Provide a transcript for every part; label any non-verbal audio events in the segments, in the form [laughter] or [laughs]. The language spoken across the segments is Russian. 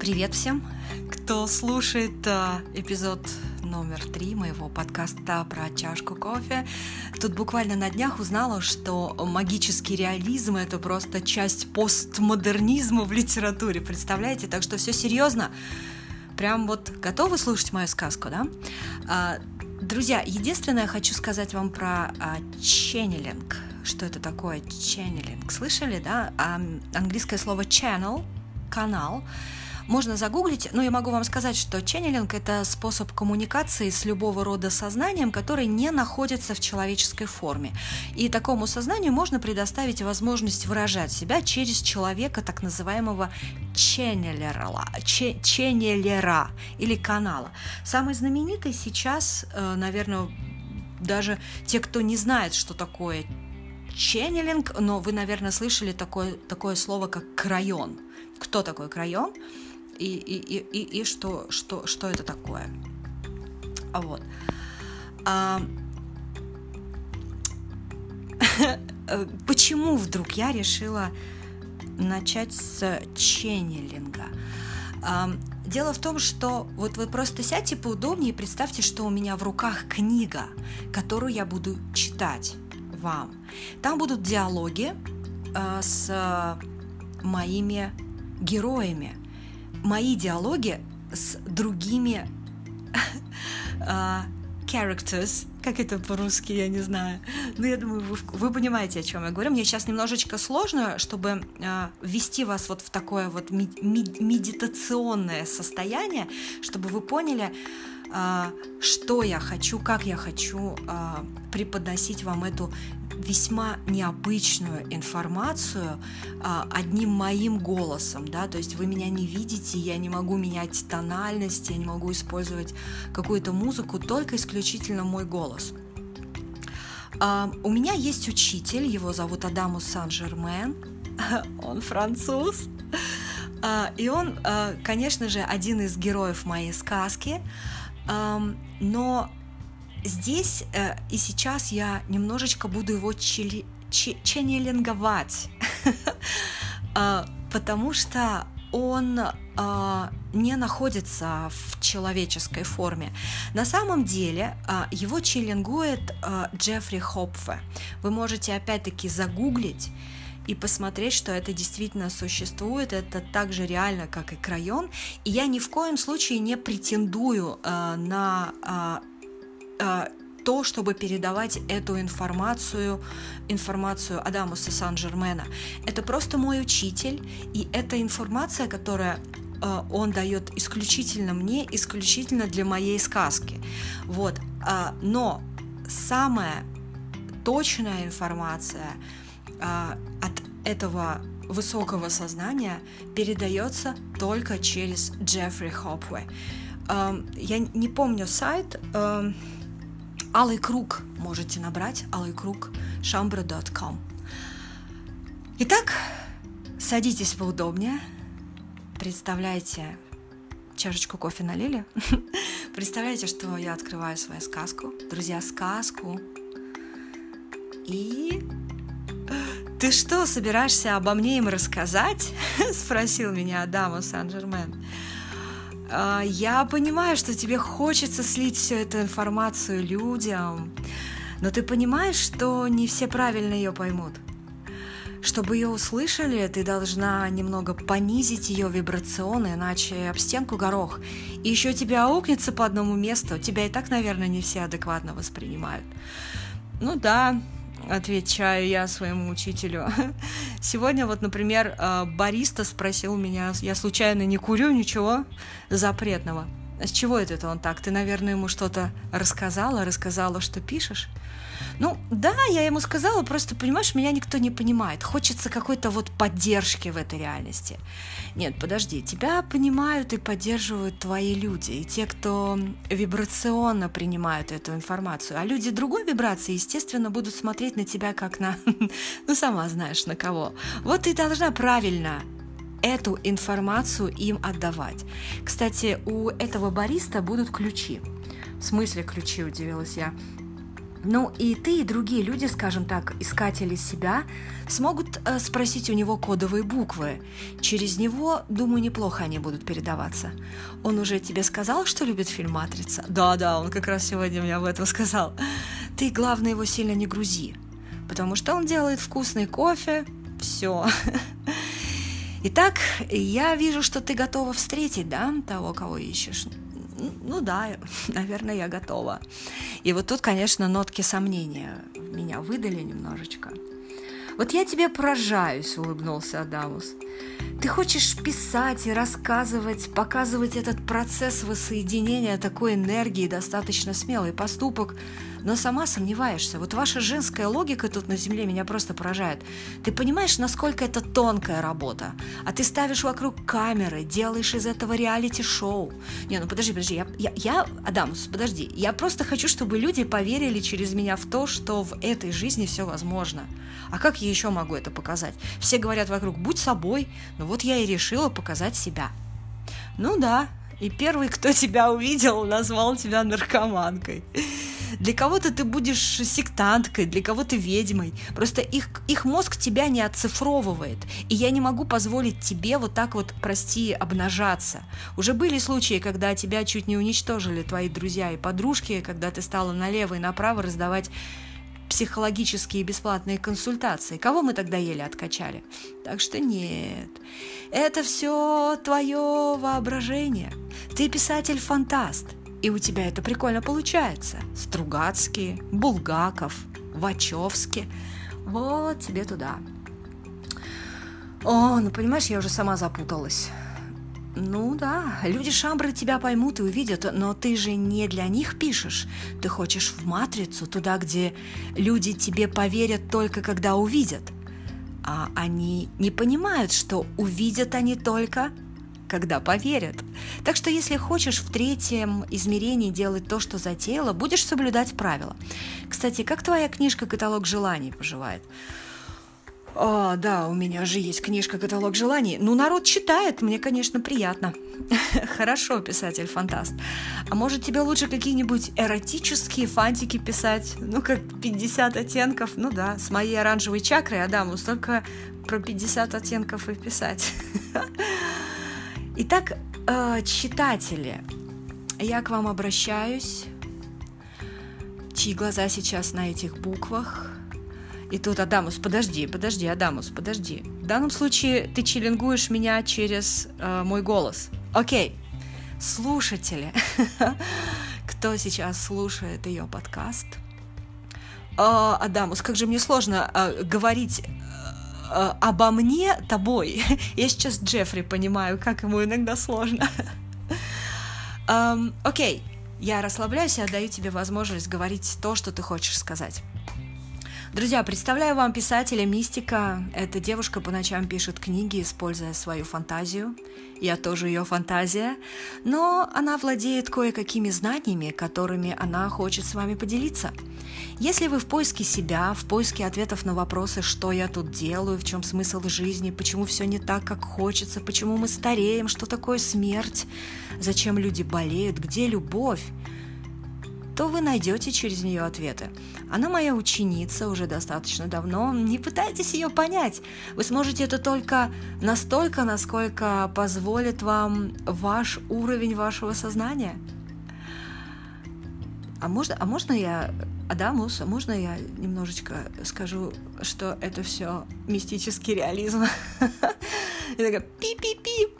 Привет всем, кто слушает э, эпизод номер три моего подкаста про чашку кофе. Тут буквально на днях узнала, что магический реализм — это просто часть постмодернизма в литературе, представляете? Так что все серьезно. Прям вот готовы слушать мою сказку, да? А, друзья, единственное, хочу сказать вам про а, ченнелинг. Что это такое ченнелинг? Слышали, да? А, английское слово channel — канал — можно загуглить, но я могу вам сказать, что ченнелинг – это способ коммуникации с любого рода сознанием, который не находится в человеческой форме. И такому сознанию можно предоставить возможность выражать себя через человека, так называемого ченнелера, ченнелера или канала. Самый знаменитый сейчас, э, наверное, даже те, кто не знает, что такое ченнелинг, но вы, наверное, слышали такое, такое слово, как крайон. Кто такой крайон? И, и, и, и что, что, что это такое. Вот. А, [laughs] почему вдруг я решила начать с ченнелинга? А, дело в том, что вот вы просто сядьте поудобнее и представьте, что у меня в руках книга, которую я буду читать вам. Там будут диалоги а, с моими героями мои диалоги с другими uh, [laughs] characters, как это по-русски, я не знаю. Но я думаю, вы, вы понимаете, о чем я говорю. Мне сейчас немножечко сложно, чтобы э, ввести вас вот в такое вот медитационное состояние, чтобы вы поняли, что я хочу, как я хочу э, преподносить вам эту весьма необычную информацию а, одним моим голосом, да, то есть вы меня не видите, я не могу менять тональность, я не могу использовать какую-то музыку, только исключительно мой голос. А, у меня есть учитель, его зовут Адамус Сан-Жермен, [laughs] он француз, а, и он, а, конечно же, один из героев моей сказки, а, но здесь э, и сейчас я немножечко буду его чили, чи, ченнелинговать, э, [laughs] потому что он э, не находится в человеческой форме. На самом деле э, его челлингует Джеффри Хопфе. Вы можете опять-таки загуглить и посмотреть, что это действительно существует, это так же реально, как и крайон. И я ни в коем случае не претендую э, на э, Э, то, чтобы передавать эту информацию, информацию Адамуса Сан-Жермена. Это просто мой учитель, и это информация, которая э, он дает исключительно мне, исключительно для моей сказки. Вот. Э, но самая точная информация от этого высокого сознания передается только через Джеффри Хопвей. Я не помню сайт, Алый круг можете набрать, алый круг shambra.com. Итак, садитесь поудобнее, представляйте, чашечку кофе налили, [laughs] представляете, что я открываю свою сказку, друзья, сказку, и «Ты что, собираешься обо мне им рассказать?» [laughs] — спросил меня Адама Сан-Жермен. А, я понимаю, что тебе хочется слить всю эту информацию людям, но ты понимаешь, что не все правильно ее поймут. Чтобы ее услышали, ты должна немного понизить ее вибрационы, иначе об стенку горох. И еще тебя аукнется по одному месту, тебя и так, наверное, не все адекватно воспринимают. Ну да, отвечаю я своему учителю. [laughs] Сегодня вот, например, э, бариста спросил меня, я случайно не курю ничего запретного. С чего это он так? Ты, наверное, ему что-то рассказала, рассказала, что пишешь? Ну, да, я ему сказала, просто, понимаешь, меня никто не понимает. Хочется какой-то вот поддержки в этой реальности. Нет, подожди, тебя понимают и поддерживают твои люди, и те, кто вибрационно принимают эту информацию. А люди другой вибрации, естественно, будут смотреть на тебя как на, [laughs] ну, сама знаешь, на кого. Вот ты должна правильно эту информацию им отдавать. Кстати, у этого бариста будут ключи. В смысле ключи, удивилась я. Ну и ты, и другие люди, скажем так, искатели себя, смогут э, спросить у него кодовые буквы. Через него, думаю, неплохо они будут передаваться. Он уже тебе сказал, что любит фильм «Матрица»? Да-да, он как раз сегодня мне об этом сказал. Ты, главное, его сильно не грузи, потому что он делает вкусный кофе, все. Итак, я вижу, что ты готова встретить, да, того, кого ищешь ну да, [laughs] наверное, я готова. И вот тут, конечно, нотки сомнения меня выдали немножечко. Вот я тебе поражаюсь, улыбнулся Адамус. Ты хочешь писать и рассказывать, показывать этот процесс воссоединения такой энергии, достаточно смелый поступок, но сама сомневаешься. Вот ваша женская логика тут на земле меня просто поражает. Ты понимаешь, насколько это тонкая работа? А ты ставишь вокруг камеры, делаешь из этого реалити-шоу. Не, ну подожди, подожди, я, я, я, Адамус, подожди, я просто хочу, чтобы люди поверили через меня в то, что в этой жизни все возможно. А как я еще могу это показать? Все говорят вокруг, будь собой, ну вот я и решила показать себя. Ну да, и первый, кто [laughs] тебя увидел, назвал тебя наркоманкой. Для кого-то ты будешь сектанткой, для кого-то ведьмой. Просто их, их мозг тебя не оцифровывает. И я не могу позволить тебе вот так вот, прости, обнажаться. Уже были случаи, когда тебя чуть не уничтожили твои друзья и подружки, когда ты стала налево и направо раздавать психологические бесплатные консультации. Кого мы тогда еле откачали? Так что нет, это все твое воображение. Ты писатель-фантаст – и у тебя это прикольно получается. Стругацкие, Булгаков, Вачовски. Вот тебе туда. О, ну понимаешь, я уже сама запуталась. Ну да, люди Шамбры тебя поймут и увидят, но ты же не для них пишешь. Ты хочешь в матрицу, туда, где люди тебе поверят только когда увидят. А они не понимают, что увидят они только когда поверят. Так что если хочешь в третьем измерении делать то, что затеяла, будешь соблюдать правила. Кстати, как твоя книжка «Каталог желаний» поживает? О, да, у меня же есть книжка «Каталог желаний». Ну, народ читает, мне, конечно, приятно. [laughs] Хорошо, писатель-фантаст. А может, тебе лучше какие-нибудь эротические фантики писать? Ну, как 50 оттенков. Ну да, с моей оранжевой чакрой, Адаму, столько про 50 оттенков и писать. [laughs] Итак, э, читатели, я к вам обращаюсь, чьи глаза сейчас на этих буквах. И тут, Адамус, подожди, подожди, Адамус, подожди. В данном случае ты челлингуешь меня через э, мой голос. Окей, слушатели, [laughs] кто сейчас слушает ее подкаст, э, Адамус, как же мне сложно э, говорить э, обо мне тобой. [laughs] Я сейчас Джеффри понимаю, как ему иногда сложно. um, [laughs] окей, я расслабляюсь и отдаю тебе возможность говорить то, что ты хочешь сказать. Друзья, представляю вам писателя Мистика. Эта девушка по ночам пишет книги, используя свою фантазию. Я тоже ее фантазия. Но она владеет кое-какими знаниями, которыми она хочет с вами поделиться. Если вы в поиске себя, в поиске ответов на вопросы, что я тут делаю, в чем смысл жизни, почему все не так, как хочется, почему мы стареем, что такое смерть, зачем люди болеют, где любовь, то вы найдете через нее ответы. Она моя ученица уже достаточно давно. Не пытайтесь ее понять. Вы сможете это только настолько, насколько позволит вам ваш уровень вашего сознания. А можно, а можно я, Адамус, а можно я немножечко скажу, что это все мистический реализм? [laughs] Я такая пи-пи-пи.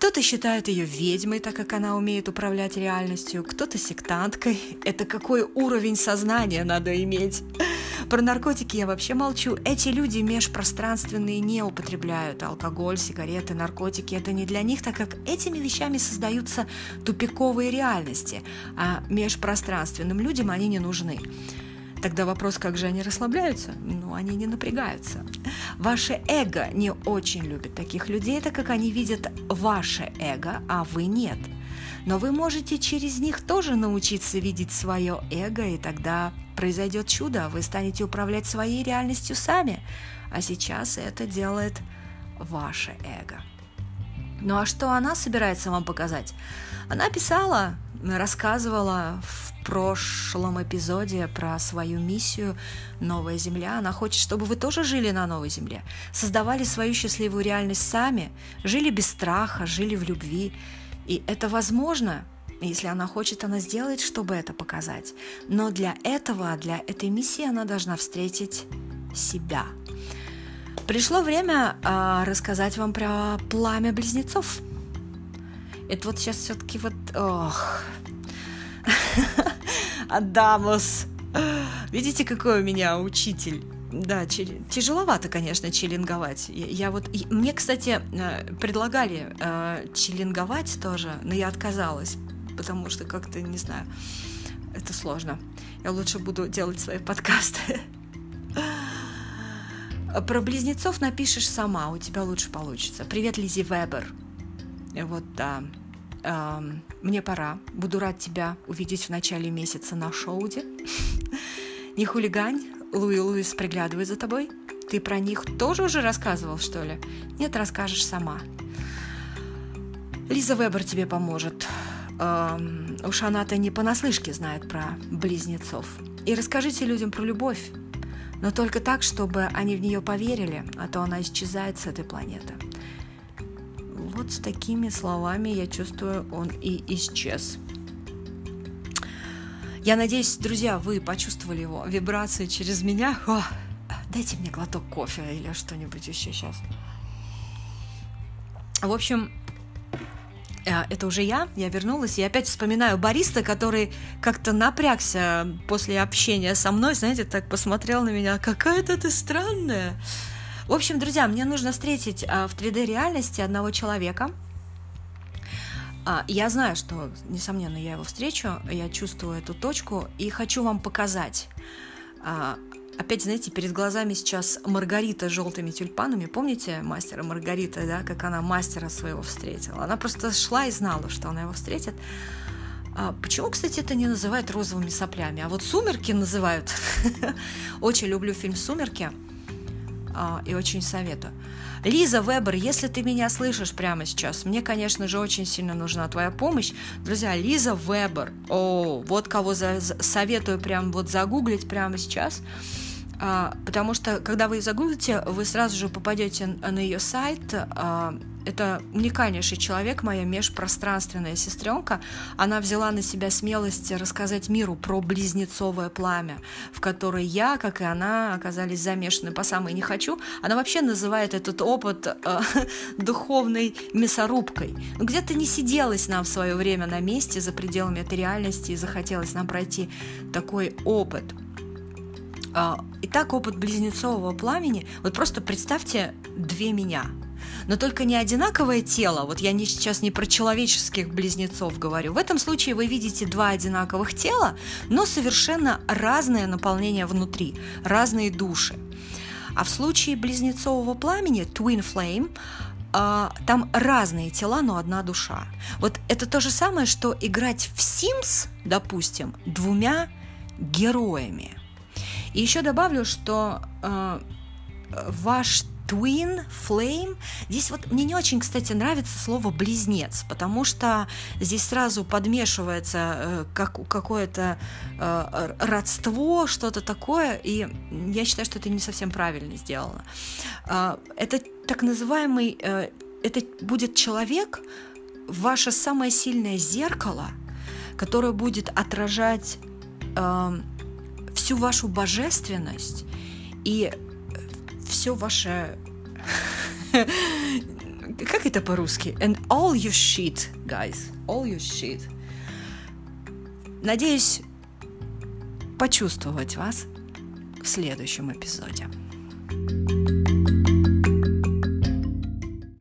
Кто-то считает ее ведьмой, так как она умеет управлять реальностью, кто-то сектанткой. Это какой уровень сознания надо иметь? Про наркотики я вообще молчу. Эти люди межпространственные не употребляют алкоголь, сигареты, наркотики. Это не для них, так как этими вещами создаются тупиковые реальности, а межпространственным людям они не нужны. Тогда вопрос, как же они расслабляются? Ну, они не напрягаются. Ваше эго не очень любит таких людей, так как они видят ваше эго, а вы нет. Но вы можете через них тоже научиться видеть свое эго, и тогда произойдет чудо, вы станете управлять своей реальностью сами. А сейчас это делает ваше эго. Ну а что она собирается вам показать? Она писала, рассказывала в прошлом эпизоде про свою миссию «Новая Земля». Она хочет, чтобы вы тоже жили на Новой Земле, создавали свою счастливую реальность сами, жили без страха, жили в любви. И это возможно, если она хочет, она сделает, чтобы это показать. Но для этого, для этой миссии она должна встретить себя. Пришло время э, рассказать вам про пламя близнецов. Это вот сейчас все-таки вот... Ох. [laughs] Адамус. Видите, какой у меня учитель? Да, тяжеловато, конечно, челлинговать. Я вот, мне, кстати, э, предлагали э, челлинговать тоже, но я отказалась, потому что как-то не знаю, это сложно. Я лучше буду делать свои подкасты. [laughs] Про близнецов напишешь сама, у тебя лучше получится. Привет, Лизи Вебер. Вот, да. Мне пора. Буду рад тебя увидеть в начале месяца на шоуде. [laughs] Не хулигань. Луи Луис приглядывает за тобой. Ты про них тоже уже рассказывал, что ли? Нет, расскажешь сама. Лиза Вебер тебе поможет. Эм, уж она-то не понаслышке знает про близнецов. И расскажите людям про любовь. Но только так, чтобы они в нее поверили, а то она исчезает с этой планеты вот с такими словами, я чувствую, он и исчез. Я надеюсь, друзья, вы почувствовали его вибрации через меня. О, дайте мне глоток кофе или что-нибудь еще сейчас. В общем, э, это уже я, я вернулась, и опять вспоминаю бариста, который как-то напрягся после общения со мной, знаете, так посмотрел на меня, какая-то ты странная. В общем, друзья, мне нужно встретить а, в 3D-реальности одного человека. А, я знаю, что, несомненно, я его встречу, я чувствую эту точку и хочу вам показать. А, опять, знаете, перед глазами сейчас Маргарита с желтыми тюльпанами. Помните мастера Маргарита, да, как она мастера своего встретила? Она просто шла и знала, что она его встретит. Почему, кстати, это не называют розовыми соплями, а вот «Сумерки» называют? [laughs] Очень люблю фильм «Сумерки» и очень советую. Лиза Вебер, если ты меня слышишь прямо сейчас, мне, конечно же, очень сильно нужна твоя помощь. Друзья, Лиза Вебер, о, вот кого за, советую прям вот загуглить прямо сейчас. А, потому что, когда вы загуглите, вы сразу же попадете на ее сайт, а, это уникальнейший человек, моя межпространственная сестренка. Она взяла на себя смелость рассказать миру про близнецовое пламя, в которой я, как и она, оказались замешаны по самой не хочу. Она вообще называет этот опыт э, [laughs] духовной мясорубкой. Ну, где-то не сиделась нам в свое время на месте за пределами этой реальности и захотелось нам пройти такой опыт. Э, итак, опыт близнецового пламени. Вот просто представьте две меня – но только не одинаковое тело, вот я не, сейчас не про человеческих близнецов говорю, в этом случае вы видите два одинаковых тела, но совершенно разное наполнение внутри, разные души. А в случае близнецового пламени, Twin Flame, Uh, там разные тела, но одна душа. Вот это то же самое, что играть в Sims, допустим, двумя героями. И еще добавлю, что uh, ваш Twin, Flame. Здесь вот мне не очень, кстати, нравится слово близнец, потому что здесь сразу подмешивается э, как, какое-то э, родство, что-то такое, и я считаю, что это не совсем правильно сделано. Э, это так называемый, э, это будет человек, ваше самое сильное зеркало, которое будет отражать э, всю вашу божественность и все ваше... [laughs] как это по-русски? And all your shit, guys. All your shit. Надеюсь почувствовать вас в следующем эпизоде. thank you